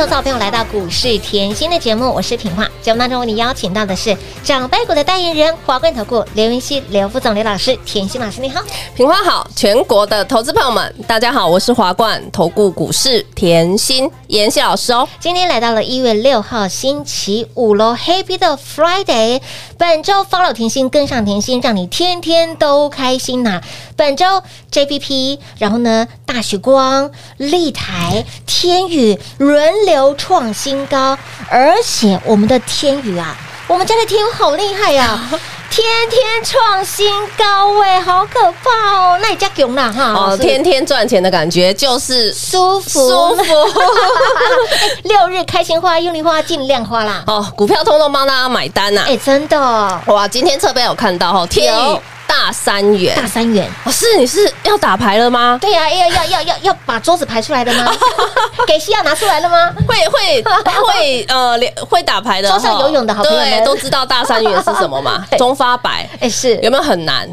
投资好朋友来到股市甜心的节目，我是品化。节目当中为你邀请到的是长辈股的代言人华冠投顾刘云熙、刘副总、刘老师，甜心老师你好，品花好，全国的投资朋友们大家好，我是华冠投顾股市甜心妍希老师哦。今天来到了一月六号星期五喽，Happy 的 Friday，本周 follow 甜心跟上甜心，让你天天都开心呐、啊。本周 JPP，然后呢大雪光、立台、天宇轮。流创新高，而且我们的天宇啊，我们家的天宇好厉害呀、啊，天天创新高哎，好可怕哦！那你家囧啦哈？哦，天天赚钱的感觉就是舒服舒服。六日开心花，用力花，尽量花啦！哦，股票通通帮大家买单呐、啊！哎，真的哇！今天侧边有看到哈，天宇。大三元，大三元，哦，是你是要打牌了吗？对呀、啊，要要要要要把桌子排出来的吗？给西亚拿出来了吗？会会会呃，会打牌的，桌上游泳的好朋友都知道大三元是什么吗？中发白，哎，是有没有很难？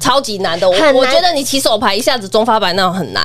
超级难的，我我觉得你起手牌一下子中发白那种很难。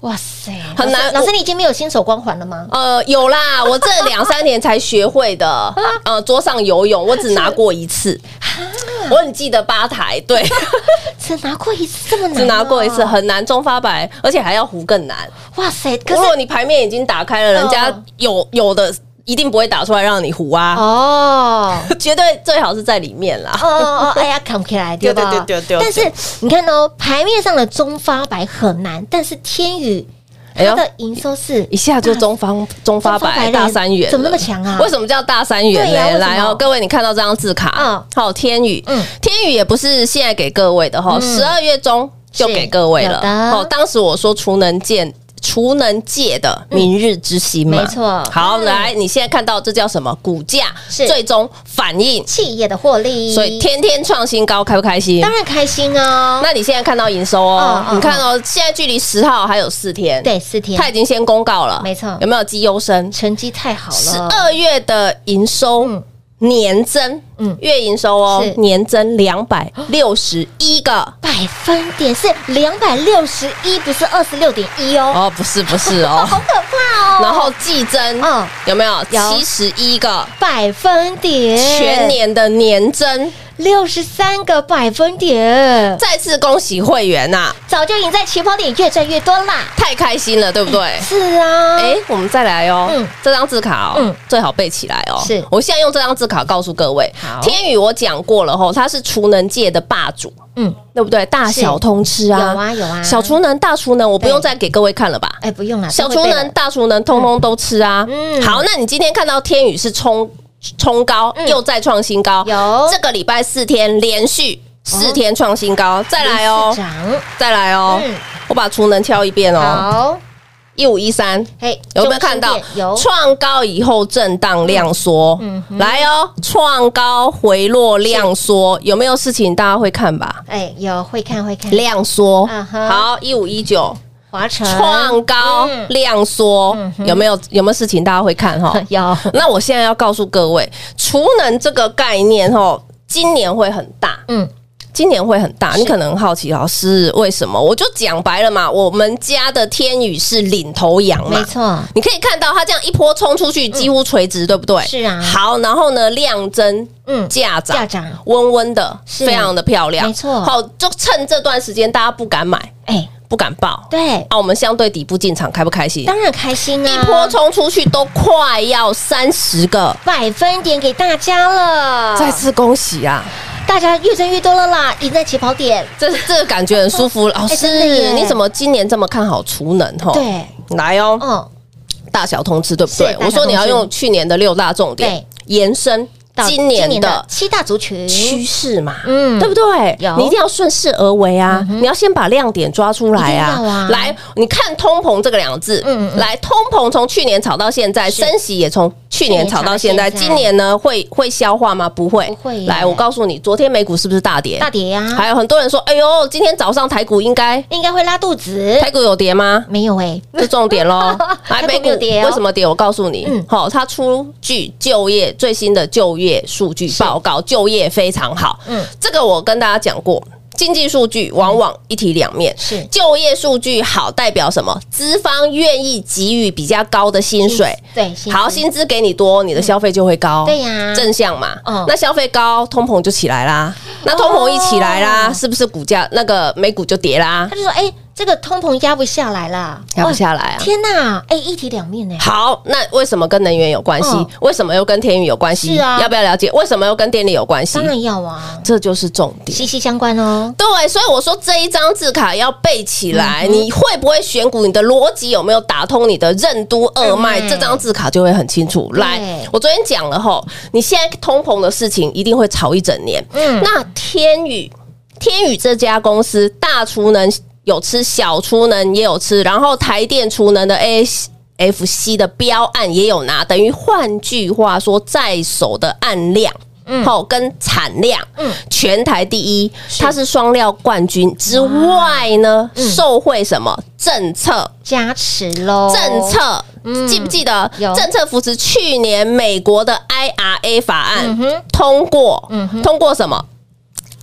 哇塞，很难！老师，你已经没有新手光环了吗？呃，有啦，我这两三年才学会的。呃，桌上游泳，我只拿过一次。我很记得吧台，对，只拿过一次，这么难？只拿过一次，很难。中发白，而且还要胡更难。哇塞！可是如果你牌面已经打开了，人家有有的一定不会打出来让你胡啊。哦，绝对最好是在里面啦。哦哦哦！哎呀，看不起来，对吧？对对对对。但是你看哦，牌面上的中发白很难，但是天宇。它的营收是一下就中方中发白大三元，怎么那么强啊？为什么叫大三元呢？来哦，各位，你看到这张字卡，嗯，好，天宇，嗯，天宇也不是现在给各位的哈，十二月中就给各位了。哦，当时我说储能键。储能界的明日之星嘛，没错。好，来，你现在看到这叫什么？股价是最终反映企业的获利，所以天天创新高，开不开心？当然开心哦。那你现在看到营收哦，你看哦，现在距离十号还有四天，对，四天，他已经先公告了，没错。有没有绩优生？成绩太好了，十二月的营收。年增，嗯，月营收哦，年增两百六十一个百分点，是两百六十一，不是二十六点一哦。哦，不是，不是哦，好可怕哦。然后季增，嗯，有没有七十一个百分点？全年的年增。六十三个百分点，再次恭喜会员呐、啊！早就赢在起跑点，越赚越多啦，太开心了，对不对？欸、是啊，哎、欸，我们再来哦，嗯，这张字卡哦，嗯，最好背起来哦。是，我现在用这张字卡告诉各位，好天宇我讲过了吼，他是储能界的霸主，嗯，对不对？大小通吃啊，有啊有啊，小厨能、大厨能，我不用再给各位看了吧？哎、欸，不用了，小厨能、大厨能，通通都吃啊。嗯，好，那你今天看到天宇是冲。冲高又再创新高，有。这个礼拜四天连续四天创新高，再来哦，再来哦，我把储能敲一遍哦，好，一五一三，嘿，有没有看到？有。创高以后震荡量缩，嗯，来哦，创高回落量缩，有没有事情大家会看吧？哎，有会看会看。量缩，好，一五一九。华城创高量缩，有没有有没有事情大家会看哈？有。那我现在要告诉各位，储能这个概念哈，今年会很大。嗯，今年会很大。你可能好奇老师为什么？我就讲白了嘛，我们家的天宇是领头羊嘛，没错。你可以看到它这样一波冲出去，几乎垂直，对不对？是啊。好，然后呢，量增，嗯，价涨，价涨，温温的，非常的漂亮，没错。好，就趁这段时间大家不敢买，哎。不敢报，对啊，我们相对底部进场，开不开心？当然开心啊！一波冲出去都快要三十个百分点给大家了，再次恭喜啊！大家越挣越多了啦，赢在起跑点，这这个感觉很舒服。老师，你怎么今年这么看好储能？哈，对，来哦，嗯，大小通吃对不对？我说你要用去年的六大重点延伸。到今年的七大族群。趋势嘛，嗯。对不对？你一定要顺势而为啊！你要先把亮点抓出来啊！啊。来，你看通膨这个两个字，嗯嗯来，通膨从去年炒到现在，升息也从去年炒到现在，今年呢会会消化吗？不会，不会来，我告诉你，昨天美股是不是大跌？大跌呀，还有很多人说，哎呦，今天早上台股应该应该会拉肚子，台股有跌吗？没有哎，这重点喽，来，台股跌哦为什么跌？我告诉你嗯，好，它出具就业最新的就业数据报告，就业非常好。嗯，这个我跟大家讲过，经济数据往往一体两面。是就业数据好代表什么？资方愿意给予比较高的薪水。对，薪好，薪资给你多，你的消费就会高。对呀正向嘛。嗯那消费高，通膨就起来啦。那通膨一起来啦，哦是不是股价那个美股就跌啦他？就说哎，这个通膨压不下来啦，压不下来啊天哪，哎，一体两面呢，好，那为什么跟能源有关系嗯？为什么又跟天宇有关系？是啊要不要了解？为什么又跟电力有关系？当然要啊，这就是重点。息息相关哦，对，所以我说这一张字卡要背起来，嗯你会不会选股？你的逻辑有没有打通你的任督二脉？嗯这张字卡就会很清楚。对来，我昨天讲了吼，你现在通膨的事情一定会炒一整年。嗯那天宇，天宇这家公司大储能有吃，小储能也有吃，然后台电储能的 A。FC 的标案也有拿，等于换句话说，在手的案量，嗯，好跟产量，嗯，全台第一，它是双料冠军之外呢，受惠什么？政策？加持喽，政策，记不记得？有。政策扶持？去年美国的 IRA 法案嗯通过，通过什么？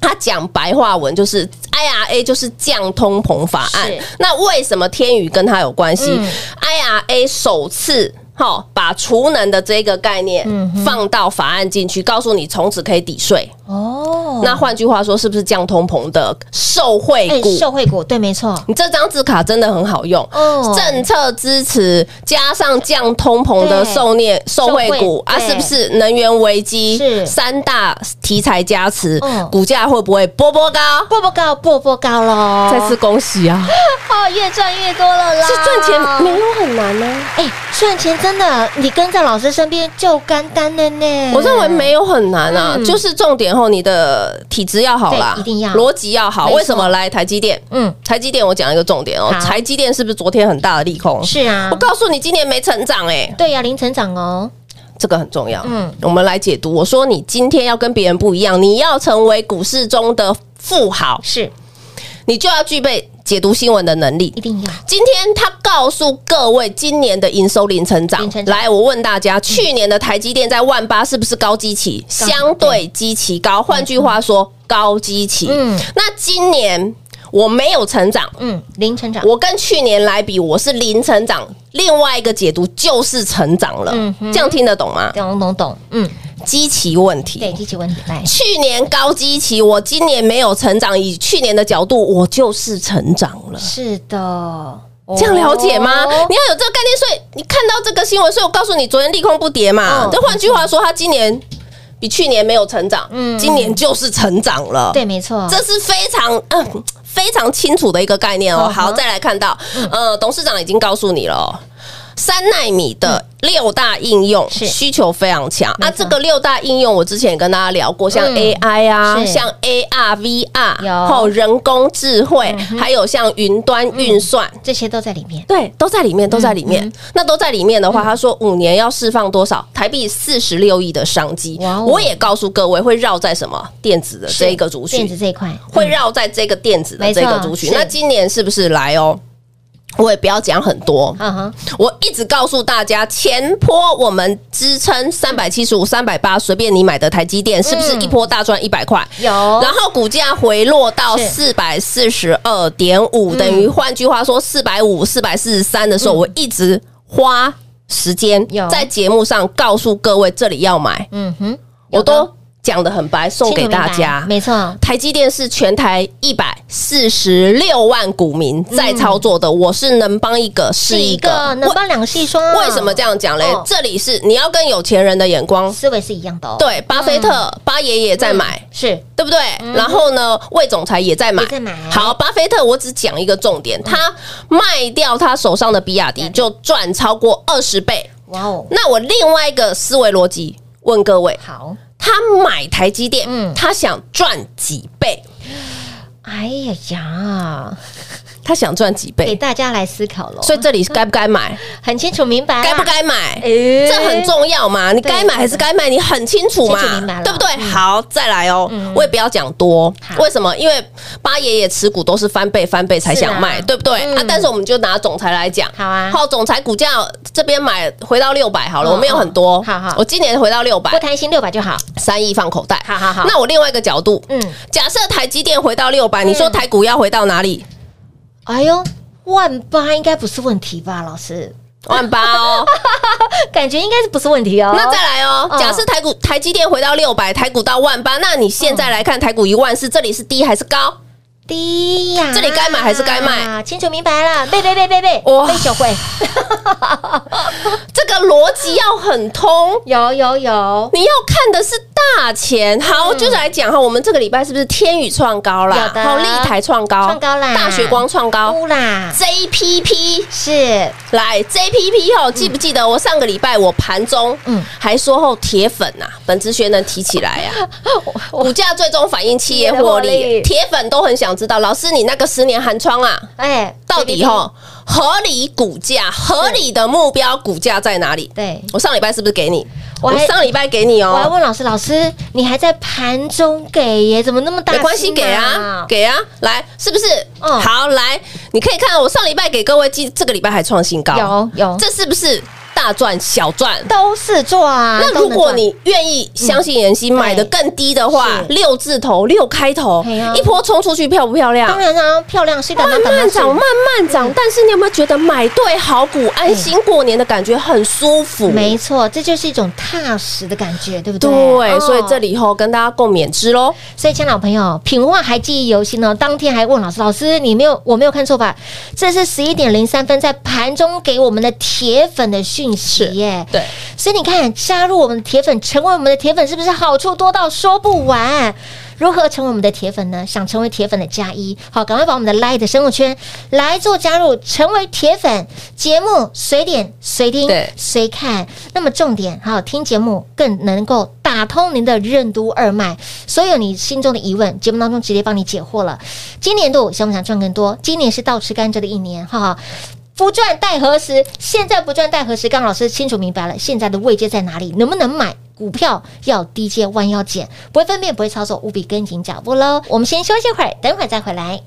他讲白话文就是 IRA 就是降通膨法案。那为什么天宇跟他有关系、嗯 IRA 首次哈把储能的这个概念放到法案进去，告诉你从此可以抵税。哦，那换句话说，是不是降通膨的受惠哎股？受惠股，对，没错，你这张字卡真的很好用，哦。政策支持加上降通膨的受念受惠股啊，是不是？能源危机是。三大题材加持嗯，股价会不会波波高？波波高，波波高喽，再次恭喜啊！哦，越赚越多了啦，是赚钱没有很难呢，哎，赚钱真的，你跟在老师身边就干单了呢。我认为没有很难啊，嗯。就是重点后你的体质要好啦，一定要逻辑要好。为什么来台积电？嗯，台积电我讲一个重点哦，台积电是不是昨天很大的利空？是啊我，告诉你，今年没成长哎。对呀，零成长哦，这个很重要。嗯嗯，我们来解读。我说你今天要跟别人不一样，你要成为股市中的富豪，是你就要具备解读新闻的能力一。定要，今天他告诉各位，今年的营收零成长来，我问大家，去年的台积电在万八是不是高基期？相对基期高，换句话说，高基期。嗯那今年我没有成长。嗯，零成长，我跟去年来比，我是零成长。另外一个解读就是成长了，嗯哼这样听得懂吗？懂懂懂，嗯，基期问题。对，基期问题来，去年高基期，我今年没有成长，以去年的角度，我就是成长了。是的，这样了解吗？哦你要有这个概念，所以你看到这个新闻，所以我告诉你，昨天利空不跌嘛嗯。这换句话说，它今年比去年没有成长，嗯今年就是成长了。对，没错，这是非常嗯非常清楚的一个概念哦。好，再来看到，呃，董事长已经告诉你了哦。三纳米的六大应用需求非常强。啊！这个六大应用，我之前也跟大家聊过，像嗯。AI 啊，是。像 AR、VR，有。后人工智慧，还有像云端运算，这些都在里面，对，都在里面，都在里面。那都在里面的话，他说五年要释放多少？台币四十六亿的商机。我也告诉各位，会绕在什么电子的这一个族群电子，这一块。会绕在这个电子的这个族群。那今年是不是来哦？我也不要讲很多，嗯哼，我一直告诉大家，前坡我们支撑三百七十五、三百八，随便你买的台积电，是不是一波大赚一百块？有，然后股价回落到四百四十二点五，等于换句话说四百五、四百四十三的时候，我一直花时间在节目上告诉各位这里要买，嗯哼，我都讲的很白，送给大家。没错，台积电是全台一百四十六万股民在操作的，我是能帮一个是一个，能帮两个是一双啊，为什么这样讲嘞？哦？这里是你要跟有钱人的眼光，思维是一样的哦，对，巴菲特、巴爷爷在买。是。对不对？然后呢，魏总裁也在买。好，巴菲特，我只讲一个重点，他卖掉他手上的比亚迪，就赚超过二十倍。哇哦，那我另外一个思维逻辑问各位，好，他他买台积电，嗯，他想赚几倍？哎呀呀！他想赚几倍？给大家来思考喽。所以这里该不该买？很清楚明白。该不该买？这很重要嘛？你该买还是该卖？你很清楚嘛？对不对？好，再来哦。我也不要讲多。为什么？因为八爷爷持股都是翻倍翻倍才想卖，对不对？啊，但是我们就拿总裁来讲，好啊。好，总裁股价这边买回到六百好了，我没有很多。好好，我今年回到六百，不贪心六百就好，三亿放口袋。好好好。那我另外一个角度，嗯，假设台积电回到六百，你说台股要回到哪里？哎呦！万八应该不是问题吧，老师？万八哦，感觉应该是不是问题哦。那再来哦，假设台股台积电回到六百，台股到万八，那你现在来看台股一万四，是这里是低还是高？低呀，这里该买还是该卖？清楚明白了，背背背背背，哇，背小会，这个逻辑要很通，有有有，你要看的是大钱。好，就是来讲哈，我们这个礼拜是不是天宇创高啦？有的，好，立台创高，创高啦，大学光创高，啦，JPP 是来 JPP 哦，记不记得我上个礼拜我盘中嗯还说后铁粉呐，本职学能提起来 呀，股价最终反映企业获利，铁粉都很想。知道老师，你那个十年寒窗啊，哎，到底哈合理股价合理的目标股价在哪里？对，我上礼拜是不是给你？我上礼拜给你哦。我还问老师，老师你还在盘中给耶？怎么那么大？没关系，给啊，给啊，来，是不是？嗯，好，来，你可以看我上礼拜给各位记，这个礼拜还创新高，有有，这是不是？大赚小赚都是赚。那如果你愿意相信妍希，买的更低的话，六字头六开头，一波冲出去漂不漂亮？当然啊，漂亮。是的，慢慢涨，慢慢涨。但是你有没有觉得买对好股，安心过年的感觉很舒服？没错，这就是一种踏实的感觉，对不对？对，所以这里以后跟大家共勉之喽。所以，亲老朋友，品话还记忆犹新呢。当天还问老师，老师你没有我没有看错吧？这是十一点零三分在盘中给我们的铁粉的讯息耶。对，所以你看，加入我们的铁粉，成为我们的铁粉，是不是好处多到说不完？如何成为我们的铁粉呢？想成为铁粉的加一，好，赶快把我们的 Light 生活圈来做加入，成为铁粉。节目随点随听随看，那么重点好，听节目更能够打通您的任督二脉，所有你心中的疑问，节目当中直接帮你解惑了。今年度想不想赚更多？今年是倒吃甘蔗的一年，哈哈。不赚待何时？现在不赚待何时？刚老师清楚明白了，现在的位阶在哪里？能不能买股票？要低阶弯腰捡，不会分辨，不会操作，务必跟紧脚步喽！我们先休息会儿，等会儿再回来。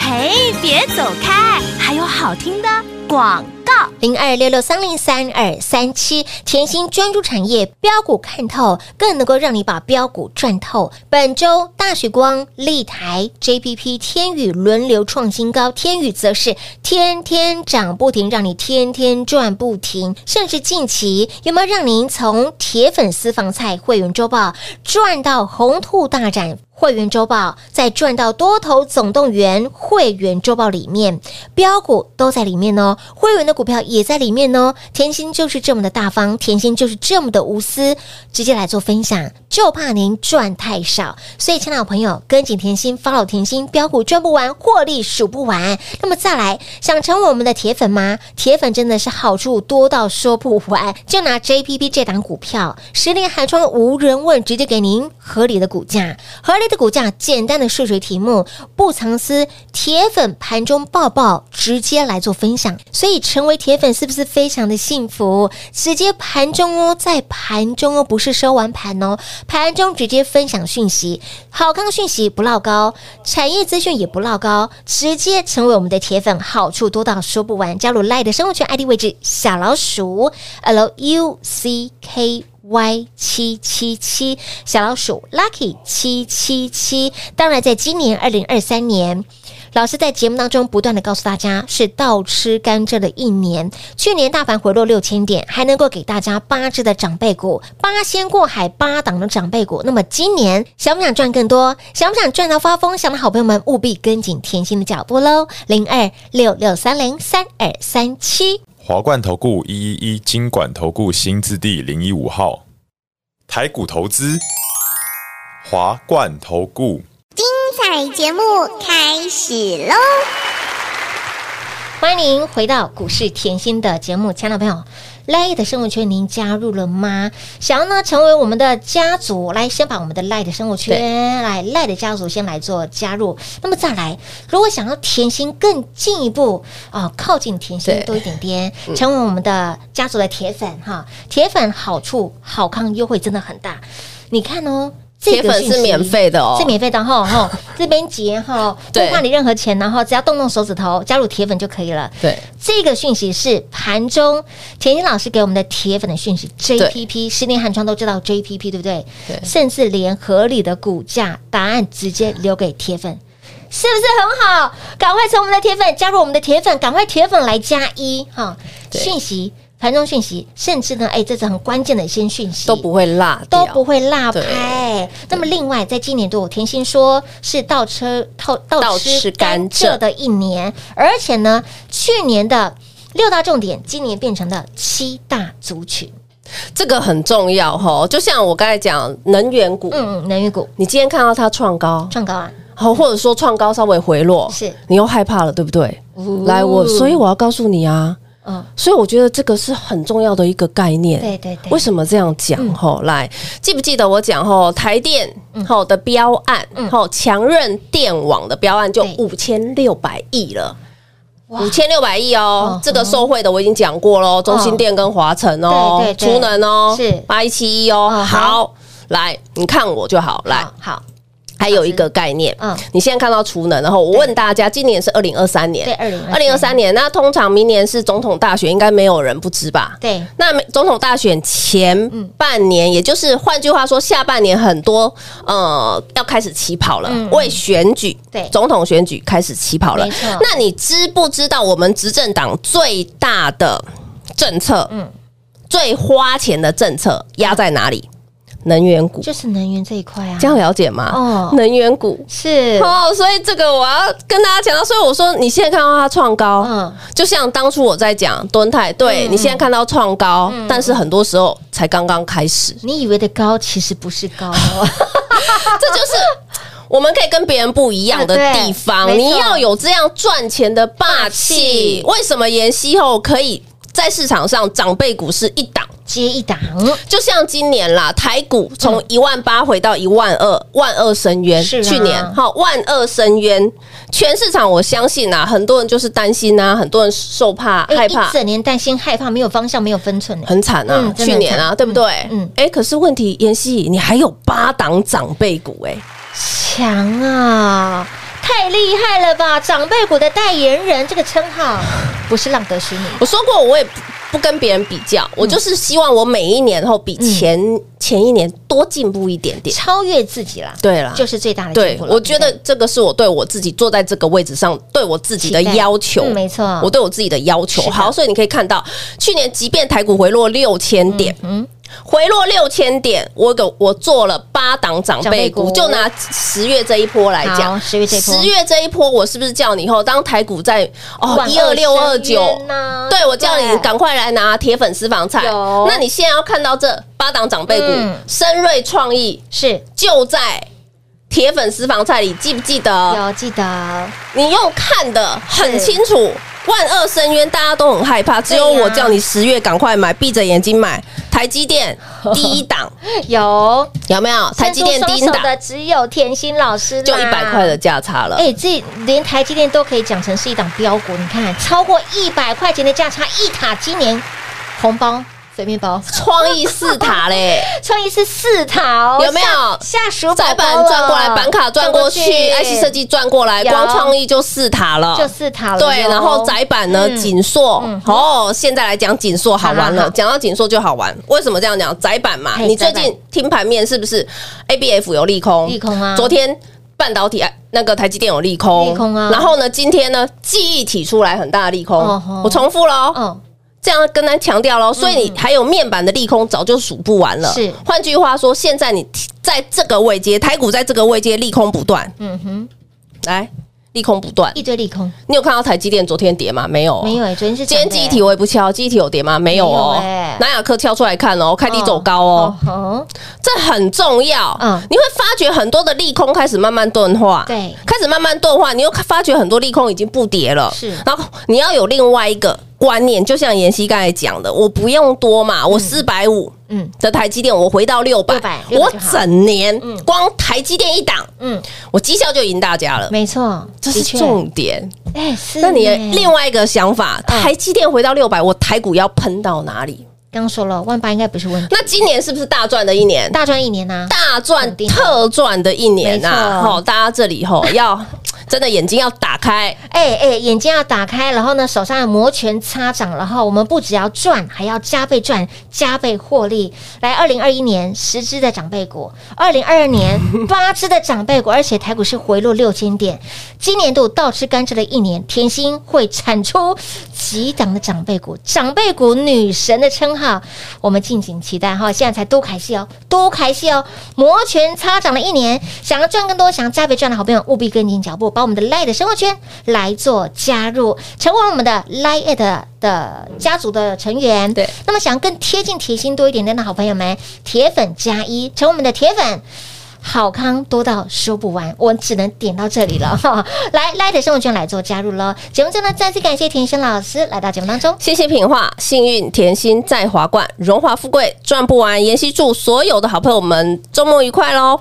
嘿，别走开，还有好听的广告。零二六六三零三二三七，甜心专注产业标股看透，更能够让你把标股赚透。本周大学光、丽台、JPP、天宇轮流创新高，天宇则是天天涨不停，让你天天赚不停。甚至近期有没有让您从铁粉私房菜会员周报赚到红兔大展？会员周报再赚到多头总动员会员周报里面，标标股都在里面哦，会员的股票也在里面哦。甜心就是这么的大方，甜心就是这么的无私，直接来做分享，就怕您赚太少。所以，亲爱的朋友，跟紧甜心，follow 甜心，标股赚不完，获利数不完。那么再来，想成为我们的铁粉吗？铁粉真的是好处多到说不完。就拿 JPP 这档股票，十年寒窗无人问，直接给您合理的股价，合理。的股价，简单的数学题目，不藏私，铁粉盘中抱抱，直接来做分享，所以成为铁粉是不是非常的幸福？直接盘中哦，在盘中哦，不是收完盘哦，盘中直接分享讯息，好康讯息不落高，产业资讯也不落高，直接成为我们的铁粉，好处多到说不完。加入 Lie 的生活圈 ID 位置小老鼠 L U C K。Y 七七七小老鼠 Lucky 七七七，当然，在今年二零二三年，老师在节目当中不断的告诉大家，是倒吃甘蔗的一年。去年大盘回落六千点，还能够给大家八只的长辈股，八仙过海，八档的长辈股。那么今年想不想赚更多？想不想赚到发疯？想的好朋友们务必跟紧甜心的脚步喽！零二六六三零三二三七。华冠投顾一一一金管投顾新字第零一五号，台股投资，华冠投顾，彩节目开始喽！欢迎您回到股市甜心的节目，亲爱的朋友。赖的生活圈您加入了吗？想要呢成为我们的家族，来先把我们的赖的生活圈来赖的家族先来做加入。那么再来，如果想要甜心更进一步啊、呃，靠近甜心多一点点，成为我们的家族的铁粉哈，铁粉好处好康优惠真的很大，你看哦。铁粉是免费的哦，是免费的哈哈，这边结哈，不花你任何钱，然后只要动动手指头加入铁粉就可以了。对，这个讯息是盘中田心老师给我们的铁粉的讯息，JPP 十年寒窗都知道 JPP 对不对？对，甚至连合理的股价答案直接留给铁粉，是不是很好？赶快成我们的铁粉，加入我们的铁粉，赶快铁粉来加一哈，讯息。盘中讯息，甚至呢，哎，这是很关键的一些讯息，都不会落，都不会落拍。那么，另外，在今年度，甜心说是倒车倒倒吃甘蔗的一年，而且呢，去年的六大重点，今年变成了七大族群，这个很重要哈。就像我刚才讲能源股，嗯嗯，能源股，你今天看到它创高，创高啊，好，或者说创高稍微回落，是你又害怕了，对不对？来，我所以我要告诉你啊。嗯，所以我觉得这个是很重要的一个概念。对对对，为什么这样讲？吼、嗯，来，记不记得我讲吼台电吼的标案，吼强韧电网的标案就五千六百亿了，五千六百亿哦。这个受贿的我已经讲过喽，中心电跟华晨哦，储能哦，是八一七一哦。好，来，你看我就好，来，好。还有一个概念，嗯，你现在看到储能，然后我问大家，今年是二零二三年，对，二零二零二三年，那通常明年是总统大选，应该没有人不知吧？对，那总统大选前半年，也就是换句话说，下半年很多呃要开始起跑了，为选举，对，总统选举开始起跑了。那你知不知道我们执政党最大的政策，嗯，最花钱的政策压在哪里？能源股。就是能源这一块啊，这样了解吗？哦，能源股。是。哦，所以这个我要跟大家讲到，所以我说你现在看到它创高，嗯，就像当初我在讲敦泰，对你现在看到创高，但是很多时候才刚刚开始，你以为的高其实不是高，这就是我们可以跟别人不一样的地方。你要有这样赚钱的霸气，为什么妍希后可以在市场上长辈股是一档？接一档，就像今年啦，台股从一万八回到一万二，万二深渊。是去年好，万二深渊，全市场我相信啊，很多人就是担心啊，很多人受怕害怕，一整年担心害怕，没有方向，没有分寸，很惨啊。去年啊，对不对？嗯，哎，可是问题，妍希，你还有八档长辈股，哎，强啊，太厉害了吧！长辈股的代言人这个称号不是浪得虚名。我说过，我也。不跟别人比较，我就是希望我每一年后比前前一年多进步一点点，超越自己啦。对啦，就是最大的进步。对，我觉得这个是我对我自己坐在这个位置上对我自己的要求。没错，我对我自己的要求。好，所以你可以看到，去年即便台股回落六千点，嗯。回落六千点，我给我做了八档长辈股，就拿十月这一波来讲，十月这十月这一波，我是不是叫你以后当台股在哦一二六二九？对，我叫你赶快来拿铁粉私房菜。那你现在要看到这八档长辈股，深瑞创意是就在铁粉私房菜里，记不记得？有记得，你用看的很清楚。万恶深渊，大家都很害怕，只有我叫你十月赶快买，闭着眼睛买。台积电第一档 有有没有？台积电第一档的只有甜心老师，就一百块的价差了。哎，这连台积电都可以讲成是一档标股，你看超过一百块钱的价差，一塔今年红包。水面包，创意四塔嘞，创意是四塔哦，有没有？下属窄板转过来，板卡转过去，IC 设计转过来，光创意就四塔了，就四塔了。对，然后窄板呢，紧缩哦，现在来讲紧缩好玩了，讲到紧缩就好玩。为什么这样讲？窄板嘛，你最近听盘面是不是 ABF 有利空？利空啊！昨天半导体那个台积电有利空，利空啊！然后呢，今天呢，记忆体出来很大的利空，我重复了。这样跟他强调喽，所以你还有面板的利空早就数不完了。是，换句话说，现在你在这个位阶，台股在这个位阶利空不断。嗯哼，来，利空不断，一堆利空。你有看到台积电昨天跌吗？没有，没有。昨天是今天记忆体我也不敲，记忆体有跌吗？没有哦。南亚科挑出来看哦，开低走高哦。这很重要。嗯，你会发觉很多的利空开始慢慢钝化。对，开始慢慢钝化，你又发觉很多利空已经不跌了。是，然后你要有另外一个。观念，就像妍希刚才讲的，我不用多嘛，我四百五，嗯，的台积电，我回到六百，我整年光台积电一档，嗯，我绩效就赢大家了，没错，这是重点。哎，是。那你另外一个想法，台积电回到六百，我台股要喷到哪里？刚刚说了，万八应该不是问题。那今年是不是大赚的一年？大赚一年呐，大赚特赚的一年呐！好，大家这里吼 要。真的眼睛要打开，哎哎、眼睛要打开，然后呢，手上要摩拳擦掌，然后我们不只要赚，还要加倍赚，加倍获利。来，二零二一年十只的长辈股，二零二二年 八只的长辈股，而且台股是回落六千点。今年度倒吃甘蔗的一年，甜心会产出几档的长辈股，长辈股女神的称号，我们敬请期待哈。现在才多开戏哦，多开戏哦，摩拳擦掌了一年，想要赚更多，想要加倍赚的好朋友，务必跟紧脚步。把我们的 Line 的生活圈来做加入，成为我们的 Line 的的家族的成员。对，那么想要更贴近贴心多一点点的好朋友们，铁粉加一，成为我们的铁粉，好康多到说不完，我只能点到这里了哈。来的生活圈来做加入喽。节目中呢，再次感谢甜心老师来到节目当中，谢谢品画，幸运甜心在华冠，荣华富贵赚不完。妍希祝所有的好朋友们周末愉快喽！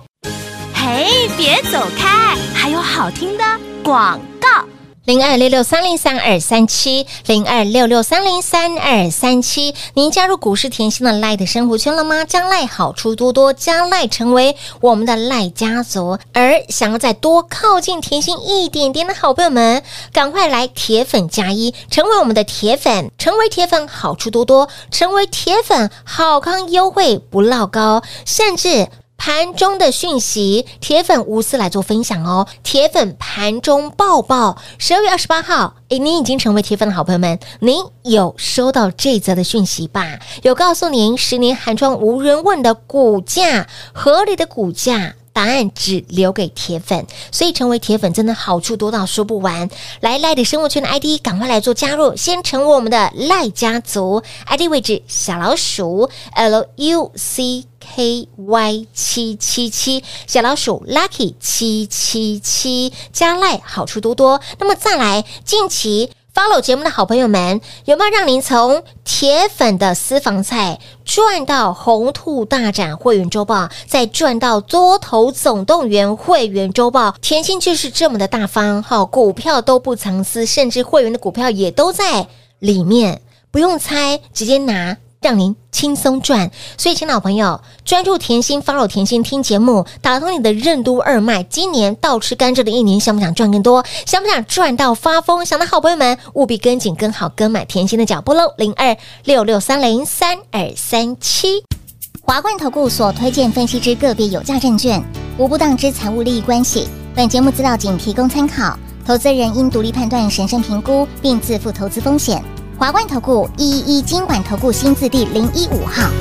嘿，别走开，还有好听的广告。零二六六三零三二三七，零二六六三零三二三七。您加入股市甜心的赖的生活圈了吗？将赖好处多多，将赖成为我们的赖家族。而想要再多靠近甜心一点点的好朋友们，赶快来铁粉加一，成为我们的铁粉，成为铁粉好处多多，成为铁粉好康优惠不落高，甚至。盘中的讯息，铁粉无私来做分享哦。铁粉盘中抱抱，十二月二十八号，诶，您已经成为铁粉的好朋友们，您有收到这则的讯息吧？有告诉您十年寒窗无人问的股价，合理的股价。答案只留给铁粉，所以成为铁粉真的好处多到说不完。来赖的生活圈的 ID，赶快来做加入，先成为我们的赖家族。ID 位置小老鼠 L U C K Y 七七七，小老鼠 Lucky 七七七，加赖好处多多。那么再来，近期。Follow 节目的好朋友们，有没有让您从铁粉的私房菜赚到红兔大展会员周报，再赚到多头总动员会员周报？甜心就是这么的大方，好，股票都不藏私，甚至会员的股票也都在里面，不用猜，直接拿。让您轻松赚，所以，请老朋友专注甜心，follow 甜心听节目，打通你的任督二脉。今年倒吃甘蔗的一年，想不想赚更多？想不想赚到发疯？想的好朋友们，务必跟紧、跟好、跟买甜心的脚步喽！零二六六三零三二三七，华冠投顾所推荐分析之个别有价证券，无不当之财务利益关系。本节目资料仅提供参考，投资人应独立判断、审慎评估，并自负投资风险。华冠投顾一一一金管投顾新字第零一五号。